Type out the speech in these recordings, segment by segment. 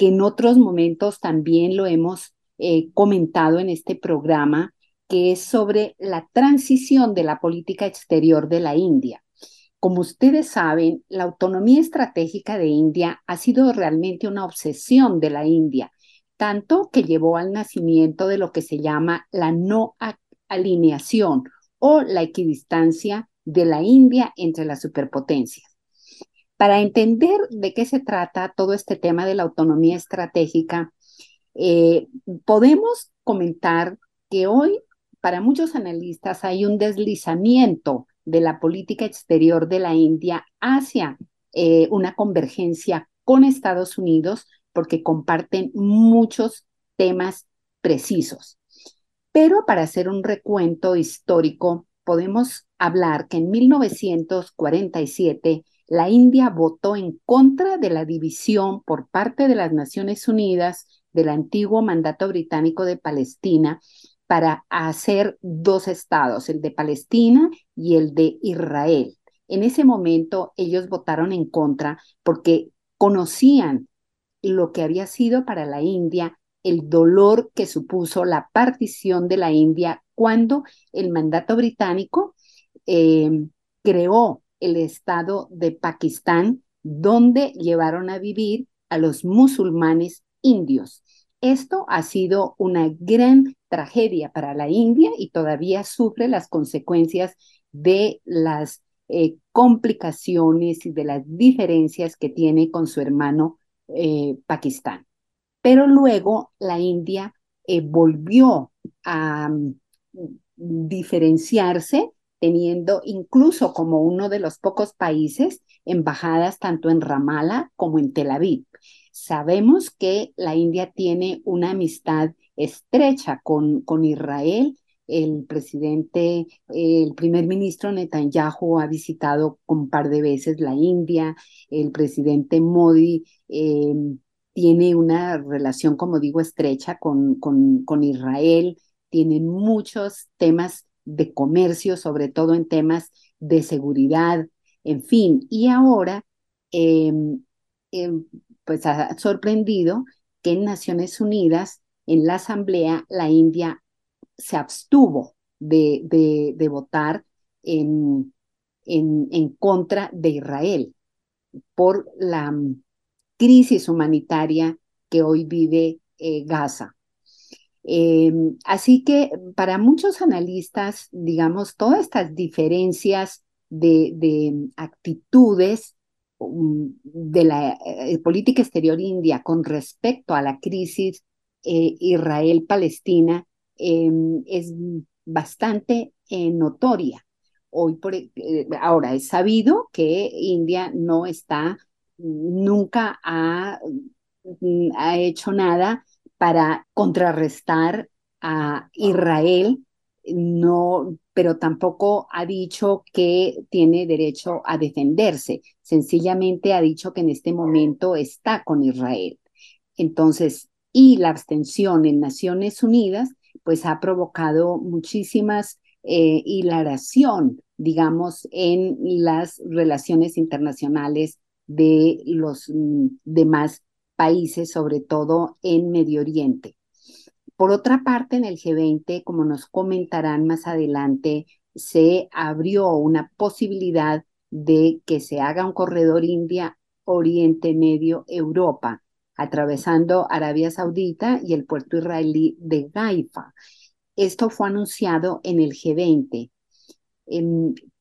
que en otros momentos también lo hemos eh, comentado en este programa, que es sobre la transición de la política exterior de la India. Como ustedes saben, la autonomía estratégica de India ha sido realmente una obsesión de la India tanto que llevó al nacimiento de lo que se llama la no alineación o la equidistancia de la India entre las superpotencias. Para entender de qué se trata todo este tema de la autonomía estratégica, eh, podemos comentar que hoy para muchos analistas hay un deslizamiento de la política exterior de la India hacia eh, una convergencia con Estados Unidos, porque comparten muchos temas precisos. Pero para hacer un recuento histórico, podemos hablar que en 1947 la India votó en contra de la división por parte de las Naciones Unidas del antiguo mandato británico de Palestina para hacer dos estados, el de Palestina y el de Israel. En ese momento ellos votaron en contra porque conocían lo que había sido para la India el dolor que supuso la partición de la India cuando el mandato británico em, creó el Estado de Pakistán, donde llevaron a vivir a los musulmanes indios. Esto ha sido una gran tragedia para la India y todavía sufre las consecuencias de las eh, complicaciones y de las diferencias que tiene con su hermano eh, Pakistán. Pero luego la India eh, volvió a mm, diferenciarse teniendo incluso como uno de los pocos países embajadas tanto en Ramallah como en Tel Aviv. Sabemos que la India tiene una amistad estrecha con, con Israel. El presidente, el primer ministro Netanyahu ha visitado un par de veces la India. El presidente Modi Em, tiene una relación, como digo, estrecha con, con, con Israel, tienen muchos temas de comercio, sobre todo en temas de seguridad, en fin, y ahora em, em, pues ha sorprendido que en Naciones Unidas, en la Asamblea, la India se abstuvo de, de, votar en, en, en, contra de Israel por la crisis humanitaria que hoy vive eh, Gaza. Em, así que para muchos analistas, digamos, todas estas diferencias de, actitudes um, de la eh, política exterior india con respecto a la crisis eh, Israel-Palestina em, es bastante notoria. Hoy por, ahora es sabido que India no está nunca ha, mm, ha hecho nada para contrarrestar a Israel, no, pero tampoco ha dicho que tiene derecho a defenderse. Sencillamente ha dicho que en este momento está con Israel. Entonces, y la abstención en Naciones Unidas, pues ha provocado muchísimas eh, hilaración, digamos, en las relaciones internacionales de los mm, demás países, sobre todo en Medio Oriente. Por otra parte, en el G20, como nos comentarán más adelante, se abrió una posibilidad de que se haga un corredor India, Oriente Medio, Europa. atravesando Arabia Saudita y el puerto israelí de Haifa. Esto fue anunciado en el G20.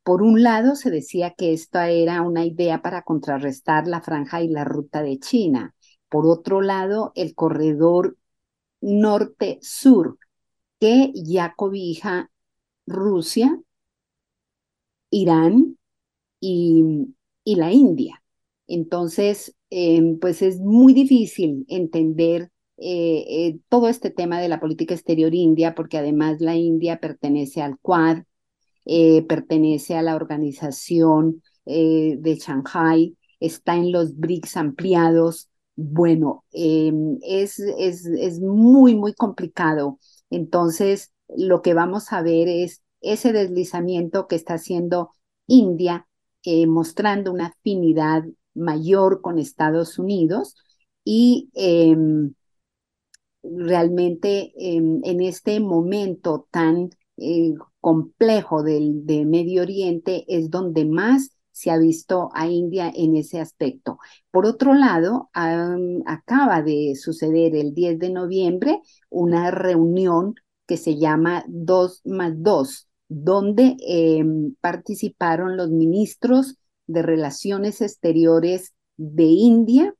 por un lado, se decía que esta era una idea para contrarrestar la franja y la ruta de China. Por otro lado, el corredor norte-sur, que ya cobija Rusia, Irán y, la India. Entonces, em, pues es muy difícil entender eh, eh, todo este tema de la política exterior india, porque además la India pertenece al Quad, eh, pertenece a la organización de Shanghai, está en los BRICS ampliados. Bueno, em, es, es, es muy, muy complicado. Entonces, lo que vamos a ver es ese deslizamiento que está haciendo India, mostrando una afinidad mayor con Estados Unidos y em, realmente en este momento tan eh, complejo del, de Medio Oriente es donde más se ha visto a India en ese aspecto. Por otro lado, acaba de suceder el 10 de noviembre una reunión que se llama 2 más 2, donde em, participaron los ministros de Relaciones Exteriores de India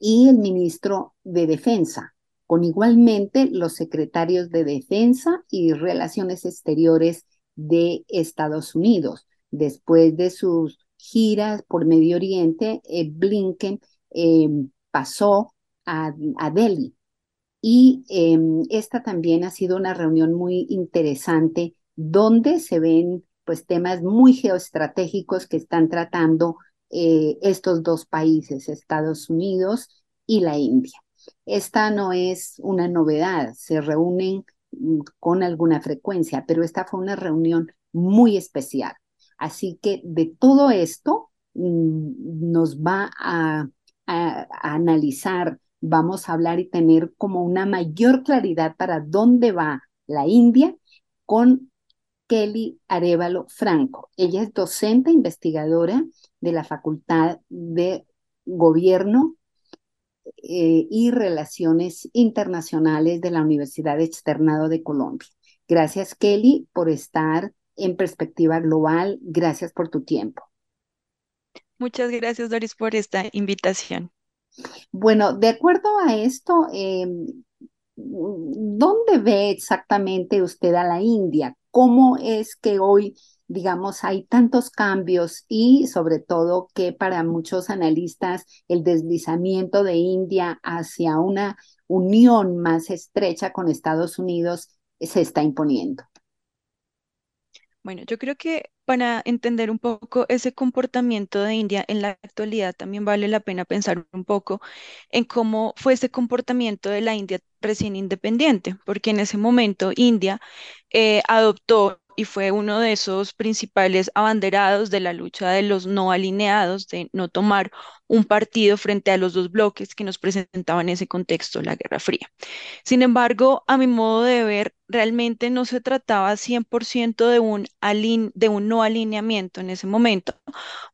y el ministro de Defensa con igualmente los secretarios de Defensa y Relaciones Exteriores de Estados Unidos. Después de sus giras por Medio Oriente, eh, Blinken em, pasó a, Delhi. Y em, esta también ha sido una reunión muy interesante donde se ven pues temas muy geoestratégicos que están tratando eh, estos dos países, Estados Unidos y la India. Esta no es una novedad, se reúnen mm, con alguna frecuencia, pero esta fue una reunión muy especial. Así que de todo esto mm, nos va a, analizar, vamos a hablar y tener como una mayor claridad para dónde va la India con Kelly Arevalo Franco. Ella es docente investigadora de la Facultad de Gobierno eh, y Relaciones Internacionales de la Universidad Externado de Colombia. Gracias, Kelly, por estar en perspectiva global. Gracias por tu tiempo. Muchas gracias, Doris, por esta invitación. Bueno, de acuerdo a esto, em, ¿dónde ve exactamente usted a la India? ¿Cómo es que hoy digamos, hay tantos cambios y sobre todo que para muchos analistas el deslizamiento de India hacia una unión más estrecha con Estados Unidos se está imponiendo. Bueno, yo creo que para entender un poco ese comportamiento de India en la actualidad, también vale la pena pensar un poco en cómo fue ese comportamiento de la India recién independiente, porque en ese momento India eh, adoptó y fue uno de esos principales abanderados de la lucha de los no alineados, de no tomar un partido frente a los dos bloques que nos presentaban en ese contexto, la Guerra Fría. Sin embargo, a mi modo de ver, realmente no se trataba 100% de un, de un no alineamiento en ese momento,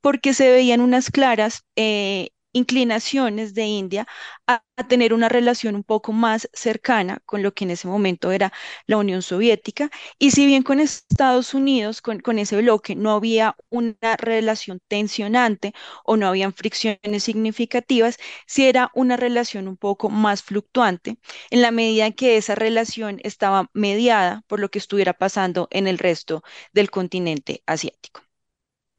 porque se veían unas claras eh, inclinaciones de India a, tener una relación un poco más cercana con lo que en ese momento era la Unión Soviética. Y si bien con Estados Unidos, con, con ese bloque, no había una relación tensionante o no habían fricciones significativas, sí era una relación un poco más fluctuante en la medida en que esa relación estaba mediada por lo que estuviera pasando en el resto del continente asiático.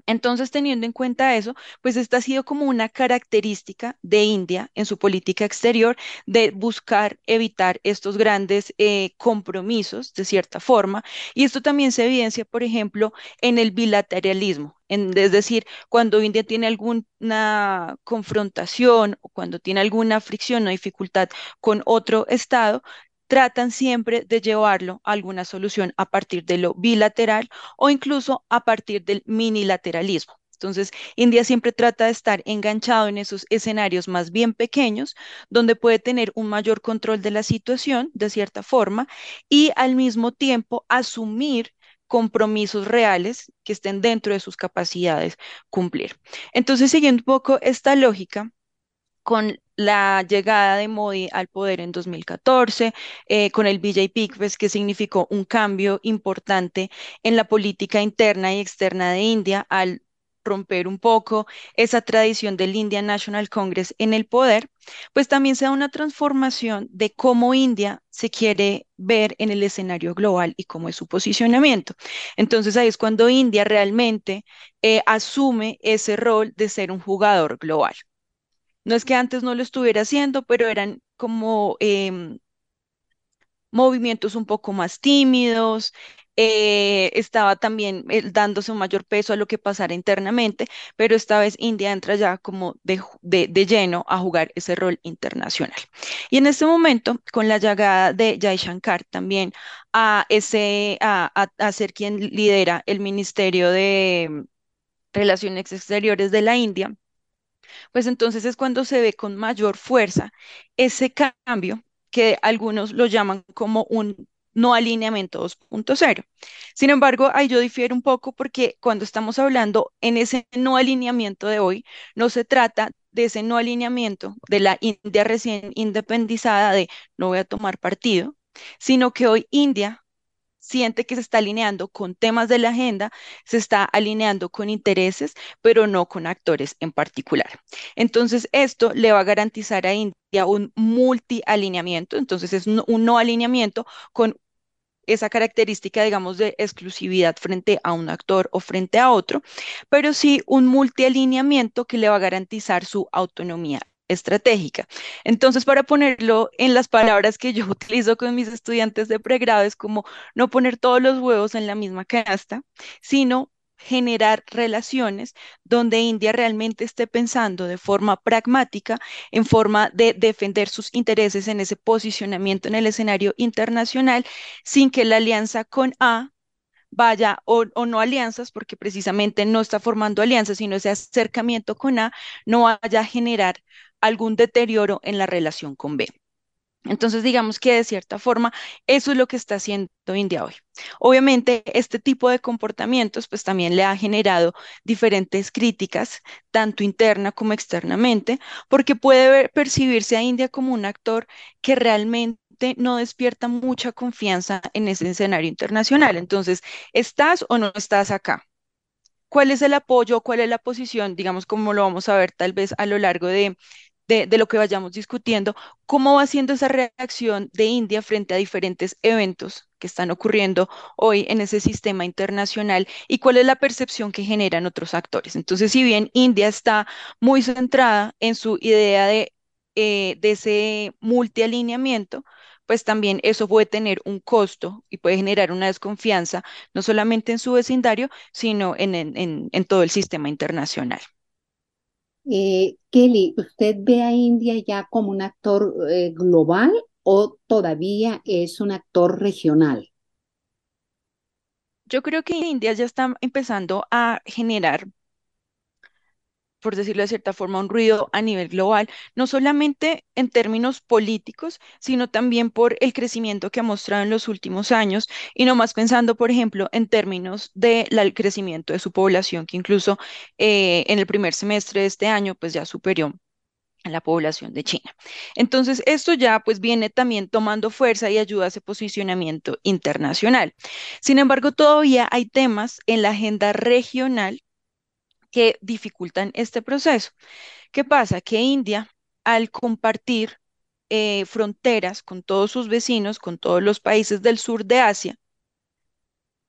Entonces, teniendo en cuenta eso, pues esta ha sido como una característica de India en su política exterior de buscar evitar estos grandes eh, compromisos de cierta forma. Y esto también se evidencia, por ejemplo, en el bilateralismo. es decir, cuando India tiene alguna confrontación o cuando tiene alguna fricción o dificultad con otro Estado, tratan siempre de llevarlo a alguna solución a partir de lo bilateral o incluso a partir del minilateralismo. Entonces, India siempre trata de estar enganchado en esos escenarios más bien pequeños, donde puede tener un mayor control de la situación, de cierta forma, y al mismo tiempo asumir compromisos reales que estén dentro de sus capacidades cumplir. Entonces, siguiendo un poco esta lógica, con la llegada de Modi al poder en 2014, eh, con el BJP, pues, que significó un cambio importante en la política interna y externa de India al romper un poco esa tradición del Indian National Congress en el poder, pues también se da una transformación de cómo India se quiere ver en el escenario global y cómo es su posicionamiento. Entonces ahí es cuando India realmente eh, asume ese rol de ser un jugador global. No es que antes no lo estuviera haciendo, pero eran como em, movimientos un poco más tímidos, eh, estaba también eh, dándose un mayor peso a lo que pasara internamente, pero esta vez India entra ya como de, de, lleno a jugar ese rol internacional. Y en este momento, con la llegada de Jai Shankar también a, ese, a, a ser quien lidera el Ministerio de Relaciones Exteriores de la India, pues entonces es cuando se ve con mayor fuerza ese cambio que algunos lo llaman como un no alineamiento 2.0. Sin embargo, ahí yo difiero un poco porque cuando estamos hablando en ese no alineamiento de hoy, no se trata de ese no alineamiento de la India recién independizada de no voy a tomar partido, sino que hoy India siente que se está alineando con temas de la agenda, se está alineando con intereses, pero no con actores en particular. Entonces, esto le va a garantizar a India un multi-alineamiento, entonces es un no alineamiento con esa característica, digamos, de exclusividad frente a un actor o frente a otro, pero sí un multialineamiento que le va a garantizar su autonomía estratégica. Entonces, para ponerlo en las palabras que yo utilizo con mis estudiantes de pregrado, es como no poner todos los huevos en la misma canasta, sino generar relaciones donde India realmente esté pensando de forma pragmática, en forma de defender sus intereses en ese posicionamiento en el escenario internacional, sin que la alianza con A vaya o, no alianzas, porque precisamente no está formando alianzas, sino ese acercamiento con A no vaya a generar algún deterioro en la relación con B. Entonces, digamos que de cierta forma, eso es lo que está haciendo India hoy. Obviamente, este tipo de comportamientos, pues también le ha generado diferentes críticas, tanto interna como externamente, porque puede percibirse a India como un actor que realmente no despierta mucha confianza en ese escenario internacional. Entonces, ¿estás o no estás acá? ¿Cuál es el apoyo? ¿Cuál es la posición? Digamos, como lo vamos a ver tal vez a lo largo de, de, lo que vayamos discutiendo, cómo va siendo esa reacción de India frente a diferentes eventos que están ocurriendo hoy en ese sistema internacional y cuál es la percepción que generan otros actores. Entonces, si bien India está muy centrada en su idea de, eh, ese multialineamiento, pues también eso puede tener un costo y puede generar una desconfianza, no solamente en su vecindario, sino en todo el sistema internacional. Eh, Kelly, ¿usted ve a India ya como un actor eh, global o todavía es un actor regional? Yo creo que India ya está empezando a generar por decirlo de cierta forma, un ruido a nivel global, no solamente en términos políticos, sino también por el crecimiento que ha mostrado en los últimos años, y no más pensando, por ejemplo, en términos del crecimiento de su población, que incluso eh, en el primer semestre de este año, pues ya superó a la población de China. Entonces, esto ya pues viene también tomando fuerza y ayuda a ese posicionamiento internacional. Sin embargo, todavía hay temas en la agenda regional que dificultan este proceso. ¿Qué pasa? Que India, al compartir eh, fronteras con todos sus vecinos, con todos los países del sur de Asia,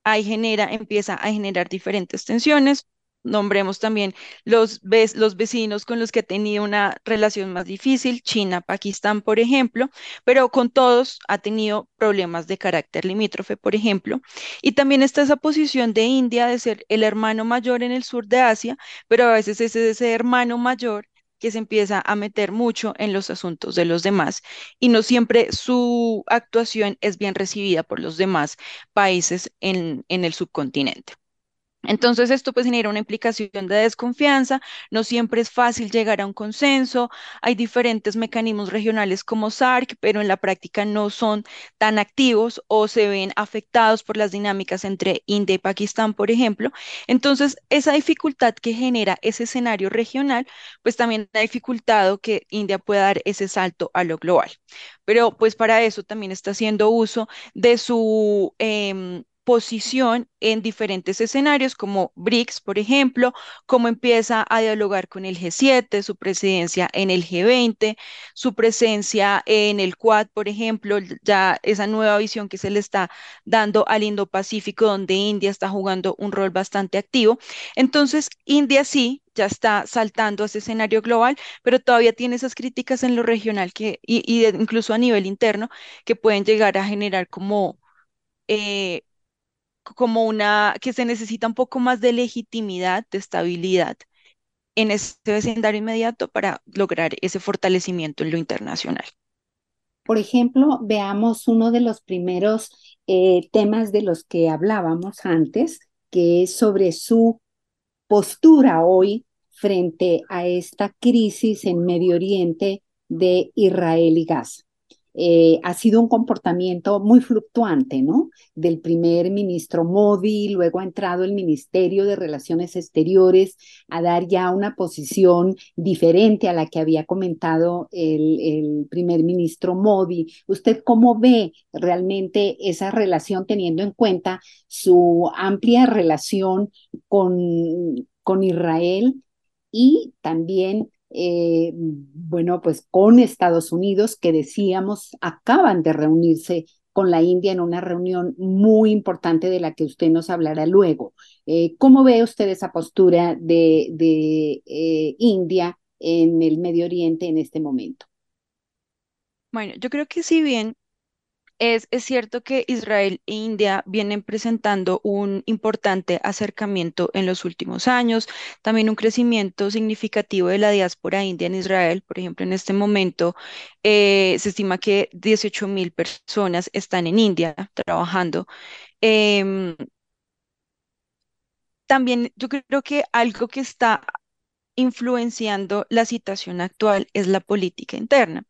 ahí genera, empieza a generar diferentes tensiones, Nombremos también los, los vecinos con los que ha tenido una relación más difícil, China, Pakistán, por ejemplo, pero con todos ha tenido problemas de carácter limítrofe, por ejemplo. Y también está esa posición de India de ser el hermano mayor en el sur de Asia, pero a veces es ese hermano mayor que se empieza a meter mucho en los asuntos de los demás y no siempre su actuación es bien recibida por los demás países en, en el subcontinente. Entonces esto pues genera una implicación de desconfianza, no siempre es fácil llegar a un consenso, hay diferentes mecanismos regionales como SARC, pero en la práctica no son tan activos o se ven afectados por las dinámicas entre India y Pakistán, por ejemplo. Entonces esa dificultad que genera ese escenario regional, pues también ha dificultado que India pueda dar ese salto a lo global. Pero pues para eso también está haciendo uso de su... em, posición en diferentes escenarios, como BRICS, por ejemplo, cómo empieza a dialogar con el G7, su presidencia en el G20, su presencia en el Quad, por ejemplo, ya esa nueva visión que se le está dando al Indo-Pacífico, donde India está jugando un rol bastante activo. Entonces, India sí ya está saltando a ese escenario global, pero todavía tiene esas críticas en lo regional que, y, incluso a nivel interno que pueden llegar a generar como eh, como una, que se necesita un poco más de legitimidad, de estabilidad en este vecindario inmediato para lograr ese fortalecimiento en lo internacional. Por ejemplo, veamos uno de los primeros eh, temas de los que hablábamos antes, que es sobre su postura hoy frente a esta crisis en Medio Oriente de Israel y Gaza. Eh, ha sido un comportamiento muy fluctuante, ¿no? Del primer ministro Modi, luego ha entrado el Ministerio de Relaciones Exteriores a dar ya una posición diferente a la que había comentado el, el primer ministro Modi. ¿Usted cómo ve realmente esa relación teniendo en cuenta su amplia relación con, con Israel y también eh, bueno, pues con Estados Unidos, que decíamos, acaban de reunirse con la India en una reunión muy importante de la que usted nos hablará luego. Eh, ¿Cómo ve usted esa postura de, de eh, India en el Medio Oriente en este momento? Bueno, yo creo que si bien es, cierto que Israel e India vienen presentando un importante acercamiento en los últimos años, también un crecimiento significativo de la diáspora india en Israel. Por ejemplo, en este momento eh, se estima que 18 mil personas están en India trabajando. Em, también yo creo que algo que está influenciando la situación actual es la política interna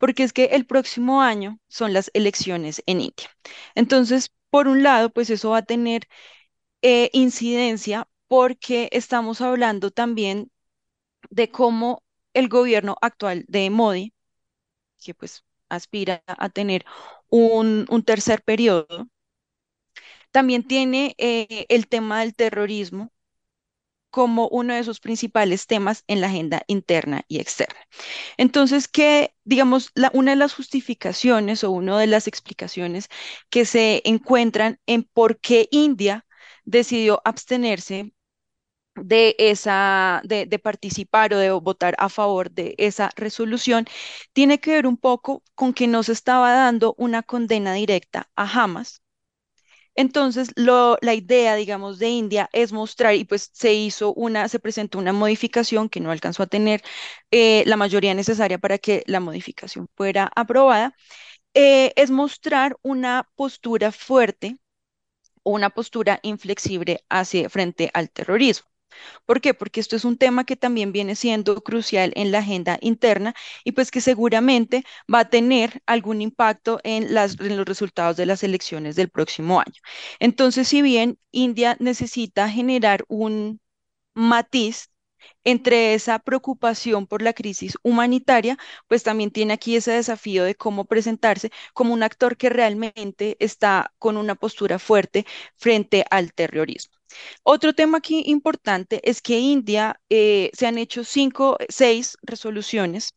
porque es que el próximo año son las elecciones en India. Entonces, por un lado, pues eso va a tener eh, incidencia porque estamos hablando también de cómo el gobierno actual de Modi, que pues aspira a tener un, tercer periodo, también tiene eh, el tema del terrorismo como uno de sus principales temas en la agenda interna y externa. Entonces, que, digamos, una de las justificaciones o una de las explicaciones que se encuentran en por qué India decidió abstenerse de esa, de, de, participar o de votar a favor de esa resolución, tiene que ver un poco con que no se estaba dando una condena directa a Hamas, entonces, la idea, digamos, de India es mostrar, y pues se hizo una, se presentó una modificación que no alcanzó a tener eh, la mayoría necesaria para que la modificación fuera aprobada, eh, es mostrar una postura fuerte una postura inflexible hacia frente al terrorismo. ¿Por qué? Porque esto es un tema que también viene siendo crucial en la agenda interna y pues que seguramente va a tener algún impacto en, los resultados de las elecciones del próximo año. Entonces, si bien India necesita generar un matiz entre esa preocupación por la crisis humanitaria, pues también tiene aquí ese desafío de cómo presentarse como un actor que realmente está con una postura fuerte frente al terrorismo. Otro tema aquí importante es que India eh, se han hecho cinco, seis resoluciones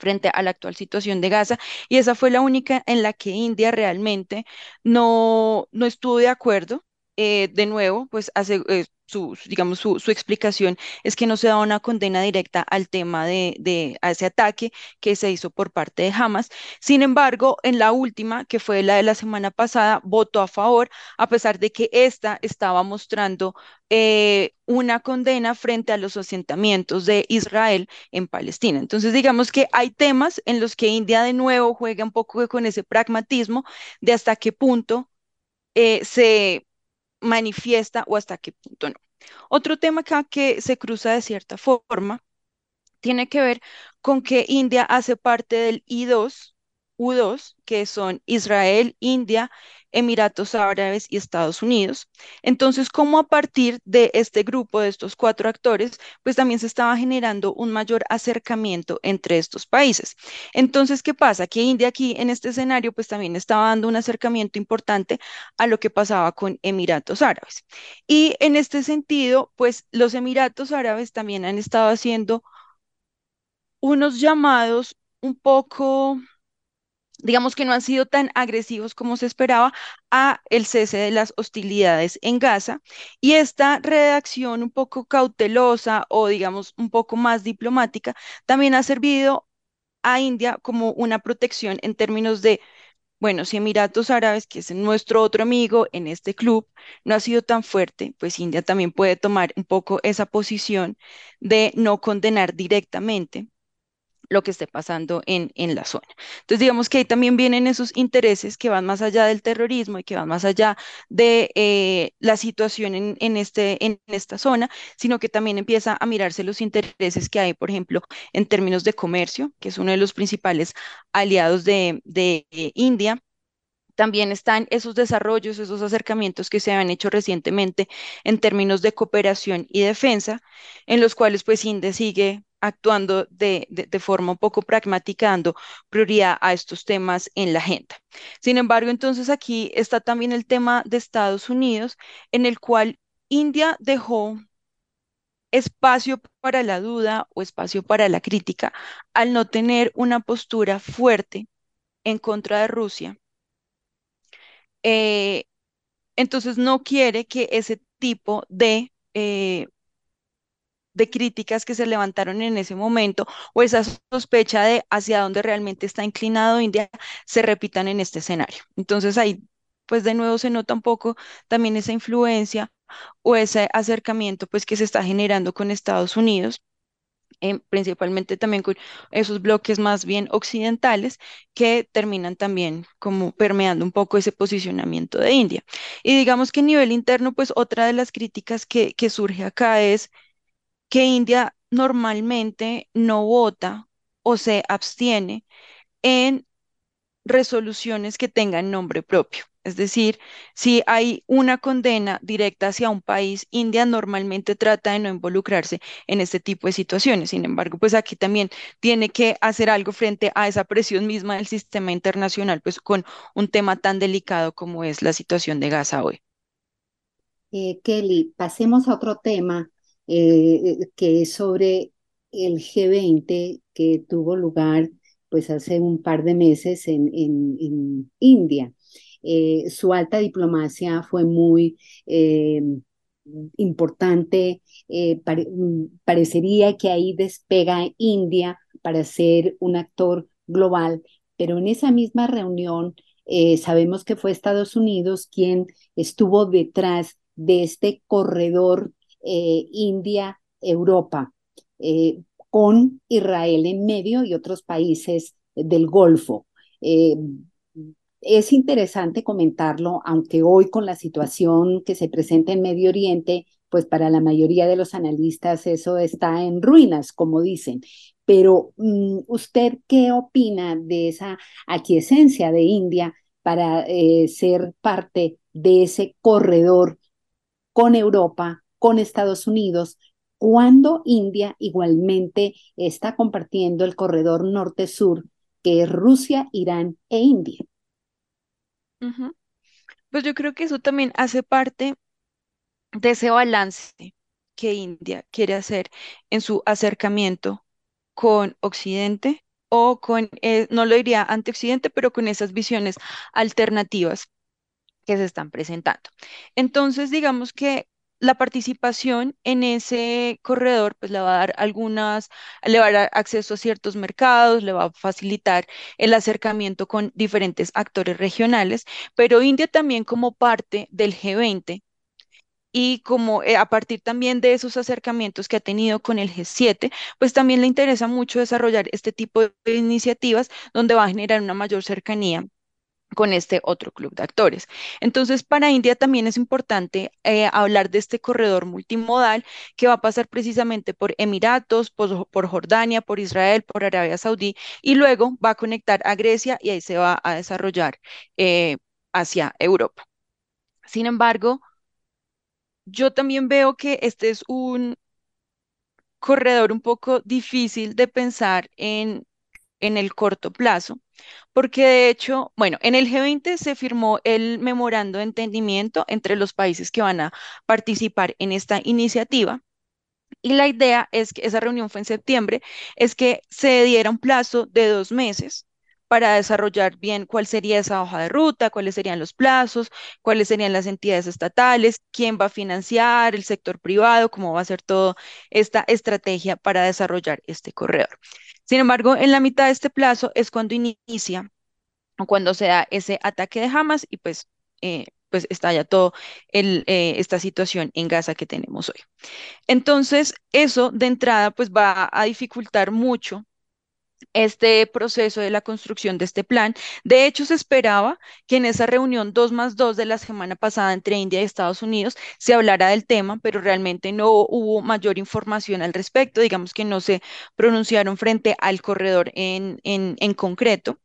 frente a la actual situación de Gaza y esa fue la única en la que India realmente no, no estuvo de acuerdo. Eh, de nuevo, pues hace, eh, su, digamos, su, su, explicación es que no se da una condena directa al tema de, de, a ese ataque que se hizo por parte de Hamas. Sin embargo, en la última, que fue la de la semana pasada, votó a favor, a pesar de que esta estaba mostrando eh, una condena frente a los asentamientos de Israel en Palestina. Entonces, digamos que hay temas en los que India de nuevo juega un poco con ese pragmatismo de hasta qué punto se manifiesta o hasta qué punto no. Otro tema acá que se cruza de cierta forma tiene que ver con que India hace parte del I2, U2, que son Israel, India, Emiratos Árabes y Estados Unidos. Entonces, como a partir de este grupo, de estos cuatro actores, pues también se estaba generando un mayor acercamiento entre estos países. Entonces, ¿qué pasa? Que India aquí en este escenario, pues también estaba dando un acercamiento importante a lo que pasaba con Emiratos Árabes. Y en este sentido, pues los Emiratos Árabes también han estado haciendo unos llamados un poco digamos que no han sido tan agresivos como se esperaba a el cese de las hostilidades en Gaza. Y esta redacción un poco cautelosa o digamos un poco más diplomática también ha servido a India como una protección en términos de bueno, si Emiratos Árabes, que es nuestro otro amigo en este club, no ha sido tan fuerte, pues India también puede tomar un poco esa posición de no condenar directamente lo que esté pasando en, en la zona. Entonces, digamos que ahí también vienen esos intereses que van más allá del terrorismo y que van más allá de eh, la situación en, en, este, en esta zona, sino que también empieza a mirarse los intereses que hay, por ejemplo, en términos de comercio, que es uno de los principales aliados de, de eh, India también están esos desarrollos, esos acercamientos que se han hecho recientemente en términos de cooperación y defensa, en los cuales pues India sigue actuando de, forma un poco pragmática, dando prioridad a estos temas en la agenda. Sin embargo, entonces aquí está también el tema de Estados Unidos, en el cual India dejó espacio para la duda o espacio para la crítica al no tener una postura fuerte en contra de Rusia. Eh, entonces no quiere que ese tipo de eh, de críticas que se levantaron en ese momento o esa sospecha de hacia dónde realmente está inclinado India se repitan en este escenario. Entonces ahí, pues de nuevo se nota un poco también esa influencia o ese acercamiento pues que se está generando con Estados Unidos. Eh, principalmente también con esos bloques más bien occidentales que terminan también como permeando un poco ese posicionamiento de India. Y digamos que a nivel interno, pues otra de las críticas que, que surge acá es que India normalmente no vota o se abstiene en resoluciones que tengan nombre propio. Es decir, si hay una condena directa hacia un país, India normalmente trata de no involucrarse en este tipo de situaciones. Sin embargo, pues aquí también tiene que hacer algo frente a esa presión misma del sistema internacional, pues con un tema tan delicado como es la situación de Gaza hoy. Eh, Kelly, pasemos a otro tema eh, que es sobre el G20 que tuvo lugar pues hace un par de meses en, en, India. Eh, su alta diplomacia fue muy eh, importante. parecería que ahí despega India para ser un actor global, pero en esa misma reunión sabemos que fue Estados Unidos quien estuvo detrás de este corredor eh, India, Europa, eh, con Israel en medio y otros países del Golfo. Eh, es interesante comentarlo, aunque hoy con la situación que se presenta en Medio Oriente, pues para la mayoría de los analistas eso está en ruinas, como dicen. Pero mm, ¿usted qué opina de esa aquiescencia de India para ser parte de ese corredor con Europa con Estados Unidos, cuando India igualmente está compartiendo el corredor norte-sur, que es Rusia, Irán e India. Pues yo creo que eso también hace parte de ese balance que India quiere hacer en su acercamiento con Occidente o con, eh, no lo diría ante Occidente, pero con esas visiones alternativas que se están presentando. Entonces, digamos que la participación en ese corredor pues le va a dar algunas, le va a acceso a ciertos mercados, le va a facilitar el acercamiento con diferentes actores regionales, pero India también como parte del G20 y como eh, a partir también de esos acercamientos que ha tenido con el G7, pues también le interesa mucho desarrollar este tipo de iniciativas donde va a generar una mayor cercanía con este otro club de actores. Entonces, para India también es importante eh, hablar de este corredor multimodal que va a pasar precisamente por Emiratos, por, Jordania, por Israel, por Arabia Saudí y luego va a conectar a Grecia y ahí se va a desarrollar eh, hacia Europa. Sin embargo, yo también veo que este es un corredor un poco difícil de pensar en, en el corto plazo porque de hecho, bueno, en el G20 se firmó el memorando de entendimiento entre los países que van a participar en esta iniciativa. Y la idea es que esa reunión fue en septiembre, es que se diera un plazo de dos meses para desarrollar bien cuál sería esa hoja de ruta, cuáles serían los plazos, cuáles serían las entidades estatales, quién va a financiar, el sector privado, cómo va a ser toda esta estrategia para desarrollar este corredor. Sin embargo, en la mitad de este plazo es cuando inicia o cuando se da ese ataque de Hamas y pues, eh, pues estalla toda eh, esta situación en Gaza que tenemos hoy. Entonces, eso de entrada pues va a dificultar mucho este proceso de la construcción de este plan. De hecho, se esperaba que en esa reunión 2 más 2 de la semana pasada entre India y Estados Unidos se hablara del tema, pero realmente no hubo mayor información al respecto. Digamos que no se pronunciaron frente al corredor en, en, en concreto.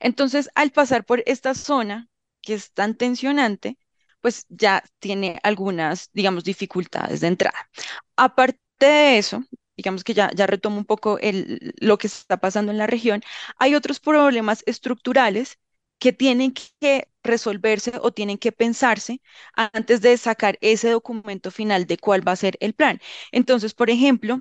Entonces, al pasar por esta zona que es tan tensionante, pues ya tiene algunas, digamos, dificultades de entrada. Aparte de eso, digamos que ya, ya retomo un poco el, lo que está pasando en la región, hay otros problemas estructurales que tienen que resolverse o tienen que pensarse antes de sacar ese documento final de cuál va a ser el plan. Entonces, por ejemplo,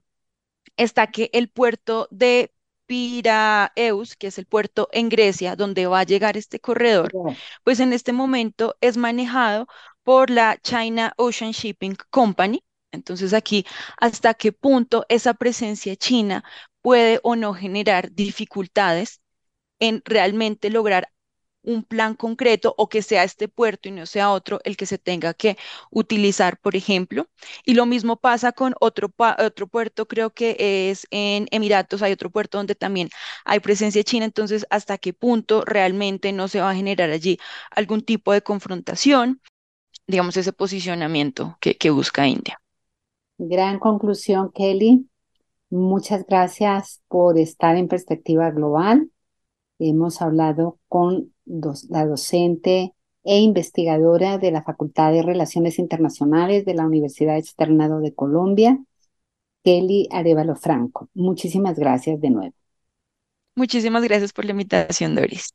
está que el puerto de Piraeus, que es el puerto en Grecia donde va a llegar este corredor, pues en este momento es manejado por la China Ocean Shipping Company, entonces aquí, ¿hasta qué punto esa presencia china puede o no generar dificultades en realmente lograr un plan concreto o que sea este puerto y no sea otro el que se tenga que utilizar, por ejemplo. Y lo mismo pasa con otro, otro puerto, creo que es en Emiratos, hay otro puerto donde también hay presencia china, entonces hasta qué punto realmente no se va a generar allí algún tipo de confrontación, digamos, ese posicionamiento que, que busca India. Gran conclusión, Kelly. Muchas gracias por estar en perspectiva global. Hemos hablado con la docente e investigadora de la Facultad de Relaciones Internacionales de la Universidad Externado de Colombia, Kelly Arevalo Franco. Muchísimas gracias de nuevo. Muchísimas gracias por la invitación, Doris.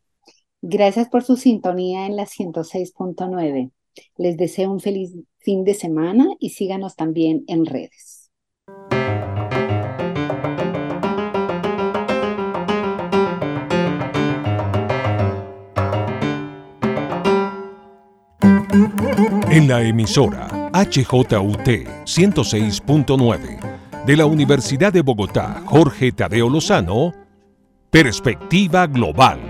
Gracias por su sintonía en la 106.9. Les deseo un feliz fin de semana y síganos también en redes. En la emisora HJUT 106.9 de la Universidad de Bogotá, Jorge Tadeo Lozano, Perspectiva Global